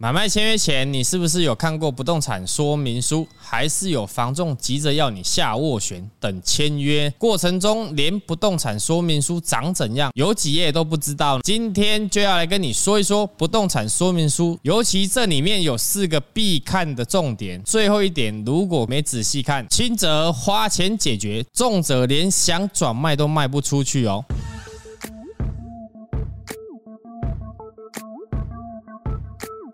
买卖签约前，你是不是有看过不动产说明书？还是有房仲急着要你下斡旋等签约过程中，连不动产说明书长怎样，有几页都不知道？今天就要来跟你说一说不动产说明书，尤其这里面有四个必看的重点。最后一点，如果没仔细看，轻则花钱解决，重则连想转卖都卖不出去哦。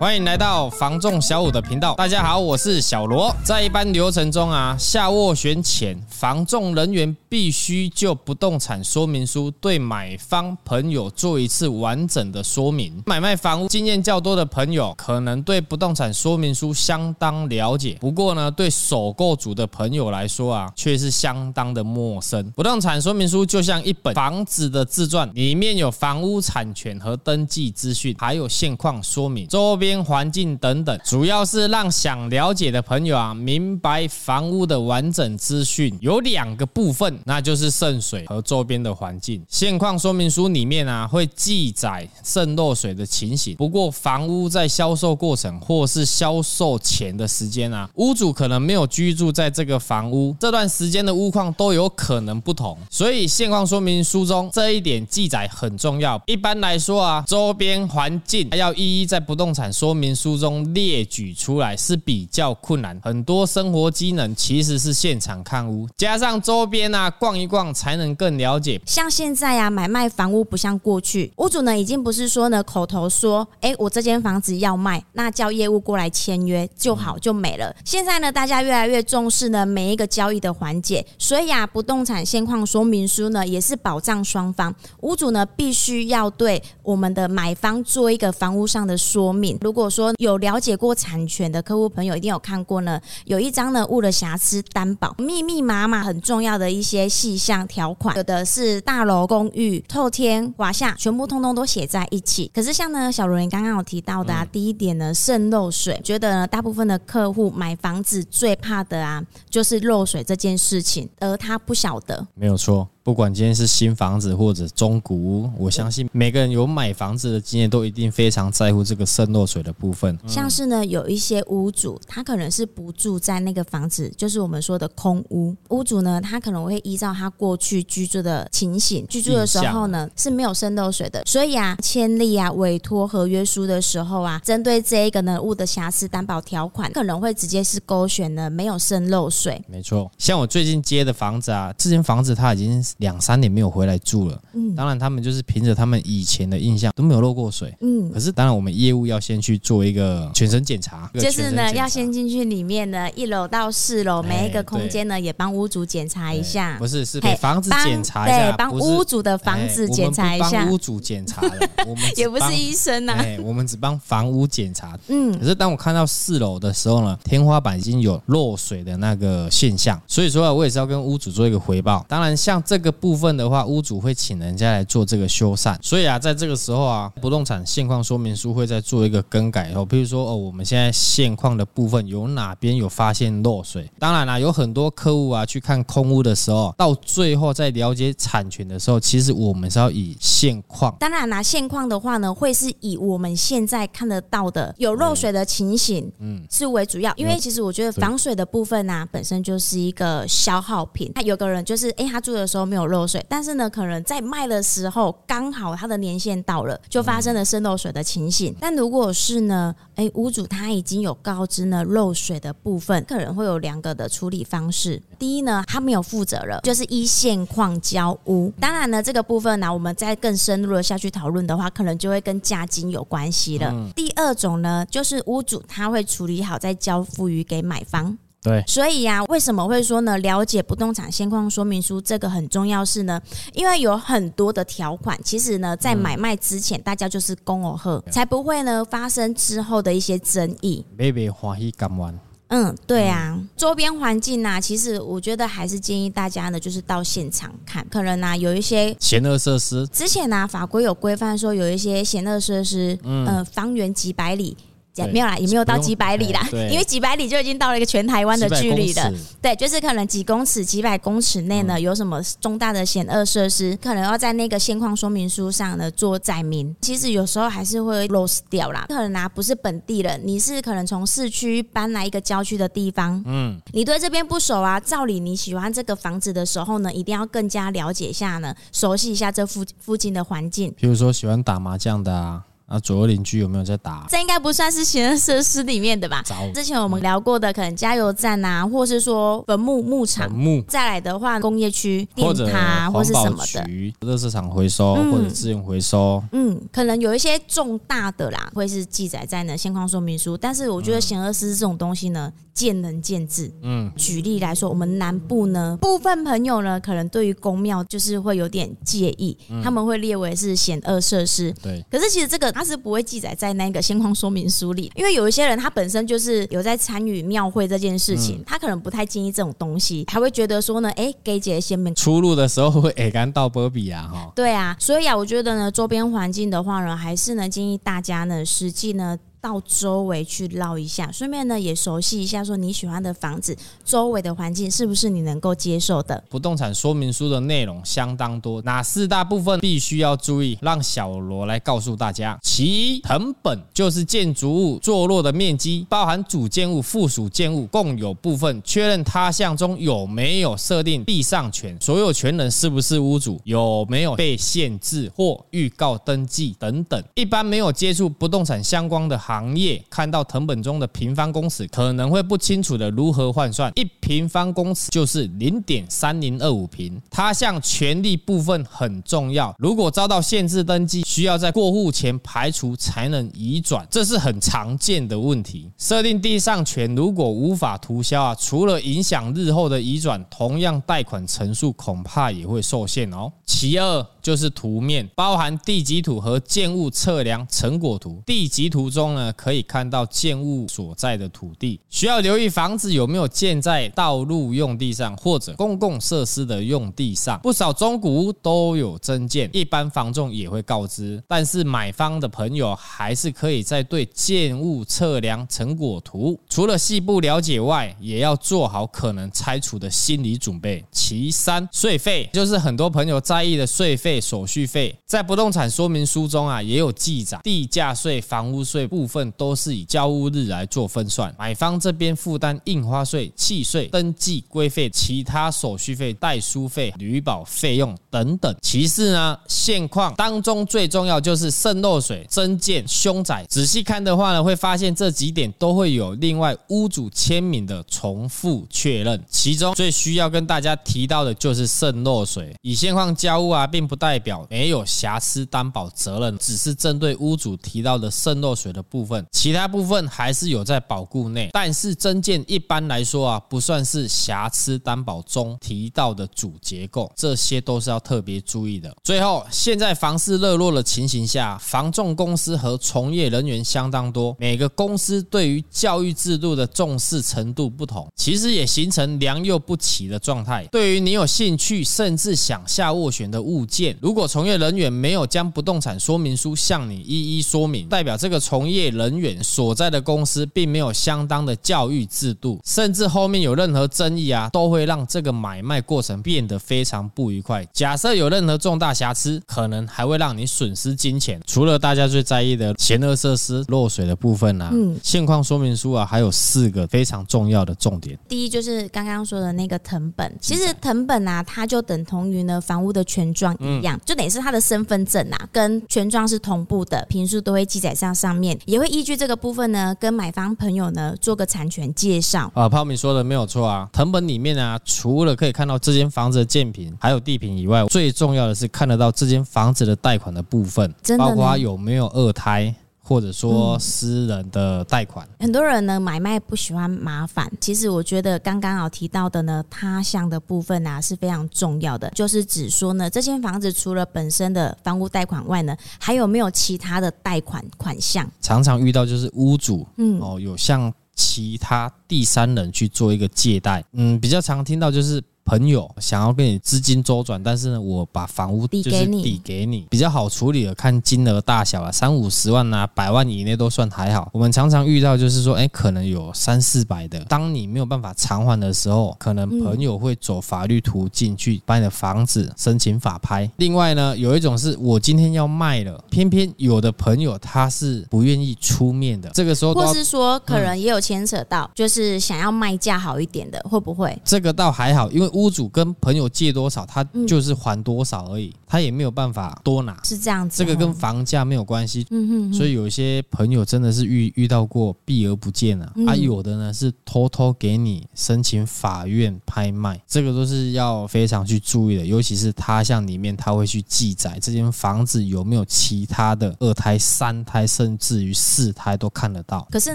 欢迎来到房仲小五的频道。大家好，我是小罗。在一般流程中啊，下斡旋前，房仲人员必须就不动产说明书对买方朋友做一次完整的说明。买卖房屋经验较多的朋友，可能对不动产说明书相当了解。不过呢，对首购族的朋友来说啊，却是相当的陌生。不动产说明书就像一本房子的自传，里面有房屋产权和登记资讯，还有现况说明、周边。环境等等，主要是让想了解的朋友啊，明白房屋的完整资讯。有两个部分，那就是渗水和周边的环境。现况说明书里面啊，会记载渗漏水的情形。不过，房屋在销售过程或是销售前的时间啊，屋主可能没有居住在这个房屋，这段时间的屋况都有可能不同。所以，现况说明书中这一点记载很重要。一般来说啊，周边环境还要一一在不动产说明书中列举出来是比较困难，很多生活机能其实是现场看屋，加上周边啊逛一逛才能更了解。像现在啊，买卖房屋不像过去，屋主呢已经不是说呢口头说，哎，我这间房子要卖，那叫业务过来签约就好就没了。现在呢，大家越来越重视呢每一个交易的环节，所以啊，不动产现况说明书呢也是保障双方，屋主呢必须要对我们的买方做一个房屋上的说明。如果说有了解过产权的客户朋友一定有看过呢，有一张呢物的瑕疵担保，密密麻麻很重要的一些细项条款，有的是大楼、公寓、透天、华夏，全部通通都写在一起。可是像呢小罗你刚刚有提到的啊，第一点呢渗漏水，觉得呢大部分的客户买房子最怕的啊就是漏水这件事情，而他不晓得，没有错。不管今天是新房子或者中古屋，我相信每个人有买房子的经验，都一定非常在乎这个渗漏水的部分。像是呢，有一些屋主，他可能是不住在那个房子，就是我们说的空屋。屋主呢，他可能会依照他过去居住的情形，居住的时候呢是没有渗漏水的。所以啊，签立啊委托合约书的时候啊，针对这一个呢屋的瑕疵担保条款，可能会直接是勾选呢没有渗漏水。没错，像我最近接的房子啊，这间房子它已经。两三年没有回来住了，嗯，当然他们就是凭着他们以前的印象都没有漏过水，嗯，可是当然我们业务要先去做一个全身检查，就是呢要先进去里面呢一楼到四楼每一个空间呢也帮屋主检查一下，不是是给房子检查一下，对，帮屋主的房子检查一下，屋主检查了，我们也不是医生呐，哎，我们只帮房屋检查，嗯，可是当我看到四楼的时候呢，天花板已经有漏水的那个现象，所以说我也是要跟屋主做一个回报，当然像这个部分。的话，屋主会请人家来做这个修缮，所以啊，在这个时候啊，不动产现况说明书会再做一个更改哦。比如说哦，我们现在现况的部分有哪边有发现漏水？当然啦，有很多客户啊去看空屋的时候，到最后在了解产权的时候，其实我们是要以现况。当然啦，现况的话呢，会是以我们现在看得到的有漏水的情形，嗯，是为主要。因为其实我觉得防水的部分呢、啊，本身就是一个消耗品。他有个人就是，哎，他住的时候没有漏水。但是呢，可能在卖的时候刚好它的年限到了，就发生了渗漏水的情形。但如果是呢，哎，屋主他已经有告知呢漏水的部分，可能会有两个的处理方式。第一呢，他没有负责了，就是依现况交屋。当然呢，这个部分呢，我们再更深入的下去讨论的话，可能就会跟价金有关系了。第二种呢，就是屋主他会处理好再交付于给买方。对，所以呀、啊，为什么会说呢？了解不动产现况说明书这个很重要是呢，因为有很多的条款，其实呢，在买卖之前，大家就是公而赫，才不会呢发生之后的一些争议。买卖欢喜甘愿。嗯，对啊，嗯、周边环境呐、啊，其实我觉得还是建议大家呢，就是到现场看，可能呢、啊、有一些嫌恶设施。之前呢、啊，法规有规范说有一些嫌恶设施，嗯，方圆几百里。没有啦，也没有到几百里啦，因为几百里就已经到了一个全台湾的距离了。对，就是可能几公尺、几百公尺内呢，有什么重大的险恶设施，可能要在那个现况说明书上呢做载明。其实有时候还是会 lose 掉啦，可能啊不是本地人，你是可能从市区搬来一个郊区的地方，嗯，你对这边不熟啊，照理你喜欢这个房子的时候呢，一定要更加了解一下呢，熟悉一下这附附近的环境。比如说喜欢打麻将的啊。啊，左右邻居有没有在打？这应该不算是险恶设施里面的吧？之前我们聊过的，可能加油站啊，或是说坟墓牧场。墓再来的话，工业区、电塔或是什么的，热圾场回收或者资源回收。嗯，可能有一些重大的啦，会是记载在呢现况说明书。但是我觉得险恶设施这种东西呢，见仁见智。嗯，举例来说，我们南部呢，部分朋友呢，可能对于公庙就是会有点介意，他们会列为是险恶设施。对，可是其实这个。他是不会记载在那个现况说明书里，因为有一些人他本身就是有在参与庙会这件事情，他可能不太建议这种东西，还会觉得说呢，哎，给姐先门出入的时候会哎干倒波比啊哈。对啊，所以啊，我觉得呢，周边环境的话呢，还是呢建议大家呢，实际呢。到周围去绕一下，顺便呢也熟悉一下，说你喜欢的房子周围的环境是不是你能够接受的？不动产说明书的内容相当多，哪四大部分必须要注意？让小罗来告诉大家。其一，成本就是建筑物坐落的面积，包含主建物、附属建物共有部分，确认他项中有没有设定地上权，所有权人是不是屋主，有没有被限制或预告登记等等。一般没有接触不动产相关的。行业看到藤本中的平方公尺，可能会不清楚的如何换算。一平方公尺就是零点三零二五平。他项权利部分很重要，如果遭到限制登记，需要在过户前排除才能移转，这是很常见的问题。设定地上权如果无法涂销啊，除了影响日后的移转，同样贷款成数恐怕也会受限哦。其二。就是图面，包含地籍图和建物测量成果图。地籍图中呢，可以看到建物所在的土地。需要留意房子有没有建在道路用地上或者公共设施的用地上。不少中古屋都有增建，一般房仲也会告知。但是买方的朋友还是可以在对建物测量成果图，除了细部了解外，也要做好可能拆除的心理准备。其三，税费就是很多朋友在意的税费。手续费在不动产说明书中啊也有记载，地价税、房屋税部分都是以交屋日来做分算。买方这边负担印花税、契税、登记规费、其他手续费、代书费、履保费用等等。其次呢，现况当中最重要就是渗漏水、增建、凶宅。仔细看的话呢，会发现这几点都会有另外屋主签名的重复确认。其中最需要跟大家提到的就是渗漏水。以现况交屋啊，并不代表没有瑕疵担保责任，只是针对屋主提到的渗漏水的部部分，其他部分还是有在保固内。但是增件一般来说啊，不算是瑕疵担保中提到的主结构，这些都是要特别注意的。最后，现在房市热络的情形下，房仲公司和从业人员相当多，每个公司对于教育制度的重视程度不同，其实也形成良莠不齐的状态。对于你有兴趣甚至想下斡旋的物件，如果从业人员没有将不动产说明书向你一一说明，代表这个从业人员所在的公司并没有相当的教育制度，甚至后面有任何争议啊，都会让这个买卖过程变得非常不愉快。假设有任何重大瑕疵，可能还会让你损失金钱。除了大家最在意的险恶设施漏水的部分啊，嗯，现况说明书啊，还有四个非常重要的重点。第一就是刚刚说的那个藤本，其实藤本啊，它就等同于呢房屋的权状一样。就等于是他的身份证啊，跟权状是同步的，坪数都会记载上上面，也会依据这个部分呢，跟买方朋友呢做个产权介绍。啊，泡米说的没有错啊，藤本里面啊，除了可以看到这间房子的建品还有地品以外，最重要的是看得到这间房子的贷款的部分，包括有没有二胎。或者说私人的贷款，嗯，很多人呢买卖不喜欢麻烦。其实我觉得刚刚好提到的呢，他项的部分啊是非常重要的，就是指说呢，这间房子除了本身的房屋贷款外呢，还有没有其他的贷款款项？常常遇到就是屋主，嗯，哦，有向其他第三人去做一个借贷，嗯，比较常听到就是。朋友想要跟你资金周转，但是呢，我把房屋就是抵给你，比较好处理的，看金额大小啊，三五十万啊，百万以内都算还好。我们常常遇到就是说，哎，可能有三四百的，当你没有办法偿还的时候，可能朋友会走法律途径去把你的房子申请法拍。另外呢，有一种是我今天要卖了，偏偏有的朋友他是不愿意出面的，这个时候或是说可能也有牵扯到，就是想要卖价好一点的，会不会？这个倒还好，因为屋主跟朋友借多少，他就是还多少而已，他也没有办法多拿，是这样子。这个跟房价没有关系，嗯哼，所以有一些朋友真的是遇遇到过避而不见了，啊，有的呢是偷偷给你申请法院拍卖，这个都是要非常去注意的，尤其是他像里面他会去记载这间房子有没有其他的二胎、三胎，甚至于四胎都看得到。可是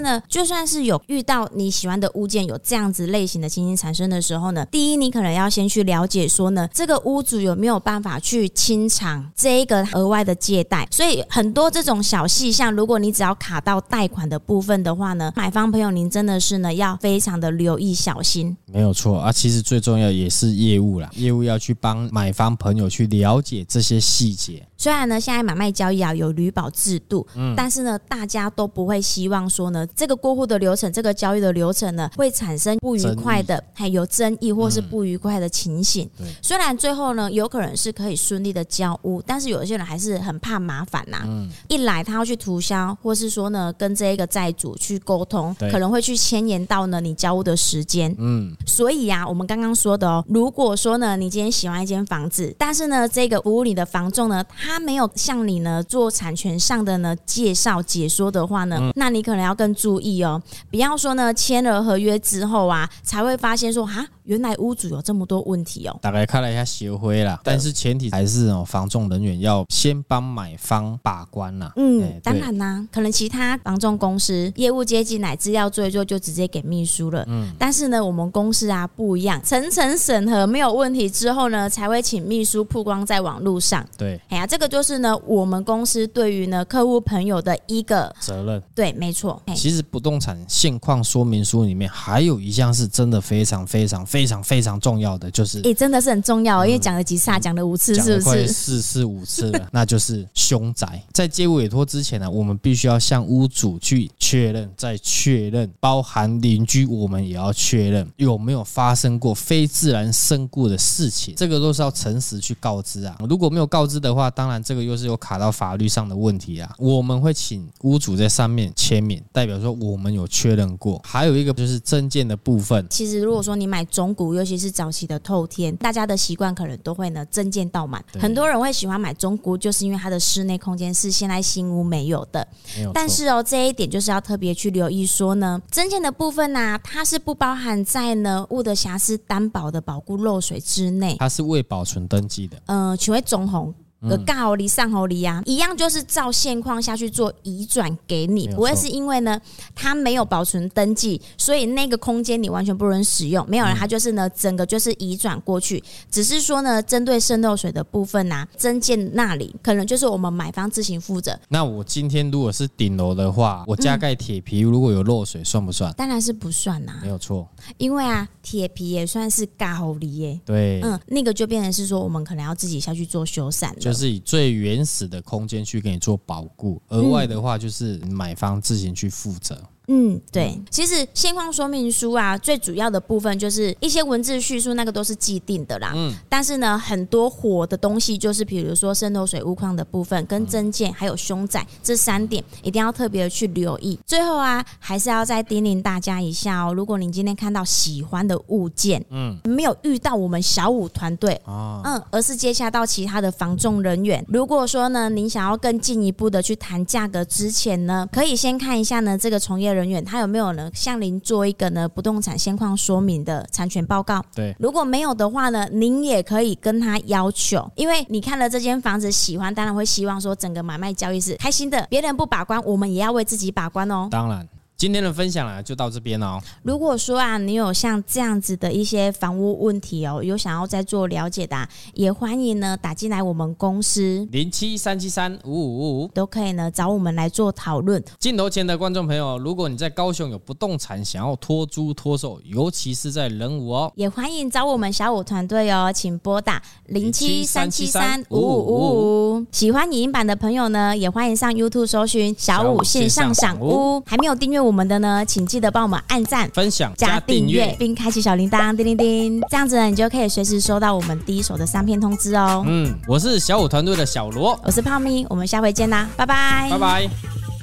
呢，就算是有遇到你喜欢的物件有这样子类型的情形产生的时候呢，第一，你可能要先去了解说呢，这个屋主有没有办法去清偿这一个额外的借贷。所以很多这种小细项，如果你只要卡到贷款的部分的话呢，买方朋友您真的是呢要非常的留意小心。没有错啊，其实最重要也是业务啦，业务要去帮买方朋友去了解这些细节。虽然呢，现在买卖交易啊有履保制度，嗯，但是呢，大家都不会希望说呢，这个过户的流程，这个交易的流程呢，会产生不愉快的，还有争议或是不愉快的情形。对，虽然最后呢，有可能是可以顺利的交屋，但是有一些人还是很怕麻烦呐。嗯，一来他要去涂销，或是说呢，跟这一个债主去沟通，可能会去牵延到呢你交屋的时间。嗯，所以呀，我们刚刚说的哦，如果说呢，你今天喜欢一间房子，但是呢，这个服务你的房仲呢，他没有向你呢做产权上的呢介绍解说的话呢，那你可能要更注意哦。不要说呢签了合约之后啊，才会发现说啊，原来屋主有这么多问题哦。大概看了一下协会啦，但是前提还是哦，房仲人员要先帮买方把关啦。嗯，当然啦，可能其他房仲公司业务接进来资料做一做就直接给秘书了。嗯，但是呢，我们公司啊不一样，层层审核没有问题之后呢，才会请秘书曝光在网络上。对，哎呀，这个就是。是呢，我们公司对于呢客户朋友的一个责任，对，没错。其实不动产现况说明书里面还有一项是真的非常非常非常非常重要的，就是哎，真的是很重要，因为讲了几次啊，讲了五次，是不是？四次五次了，那就是凶宅。在接委托之前呢，我们必须要向屋主去确认，再确认，包含邻居，我们也要确认有没有发生过非自然身故的事情，这个都是要诚实去告知啊。如果没有告知的话，当然这个。又是有卡到法律上的问题啊，我们会请屋主在上面签名，代表说我们有确认过。还有一个就是证件的部分。其实如果说你买中古，尤其是早期的透天，大家的习惯可能都会呢增建到满。很多人会喜欢买中古，就是因为它的室内空间是现在新屋没有的。有。但是哦，这一点就是要特别去留意说呢，增建的部分呢、啊，它是不包含在呢物的瑕疵担保的保固漏水之内。它是未保存登记的。嗯、呃，请问中红。个盖好离上好离啊，一样就是照现况下去做移转给你，不会是因为呢它没有保存登记，所以那个空间你完全不能使用。没有人，它就是呢整个就是移转过去，只是说呢针对渗漏水的部分呐，增建那里可能就是我们买方自行负责。那我今天如果是顶楼的话，我加盖铁皮，如果有漏水算不算？当然是不算呐，没有错，因为啊铁皮也算是盖好离耶。对，嗯，那个就变成是说我们可能要自己下去做修缮了。就是以最原始的空间去给你做保固，额外的话就是买方自行去负责。嗯，对，其实现况说明书啊，最主要的部分就是一些文字叙述，那个都是既定的啦。嗯，但是呢，很多火的东西，就是比如说渗透水屋况的部分，跟增建还有凶宅这三点，一定要特别的去留意。最后啊，还是要再叮咛大家一下哦，如果您今天看到喜欢的物件，嗯，没有遇到我们小五团队，哦，嗯，而是接洽到其他的防重人员，如果说呢，您想要更进一步的去谈价格之前呢，可以先看一下呢，这个从业。人员他有没有呢？向您做一个呢不动产现况说明的产权报告？对，如果没有的话呢，您也可以跟他要求，因为你看了这间房子喜欢，当然会希望说整个买卖交易是开心的。别人不把关，我们也要为自己把关哦。当然。今天的分享呢，就到这边哦。如果说啊，你有像这样子的一些房屋问题哦，有想要再做了解的，啊，也欢迎呢打进来我们公司零七三七三五五五五，都可以呢找我们来做讨论。镜头前的观众朋友，如果你在高雄有不动产想要托租托售，尤其是在人武哦，也欢迎找我们小五团队哦，请拨打零七三七三五五五五。喜欢影音版的朋友呢，也欢迎上 YouTube 搜寻小五线上赏屋。还没有订阅我们的呢，请记得帮我们按赞、分享、加订阅，并开启小铃铛，叮叮叮，这样子呢，你就可以随时收到我们第一手的商片通知哦。嗯，我是小五团队的小罗，我是泡咪，我们下回见啦，拜拜，拜拜。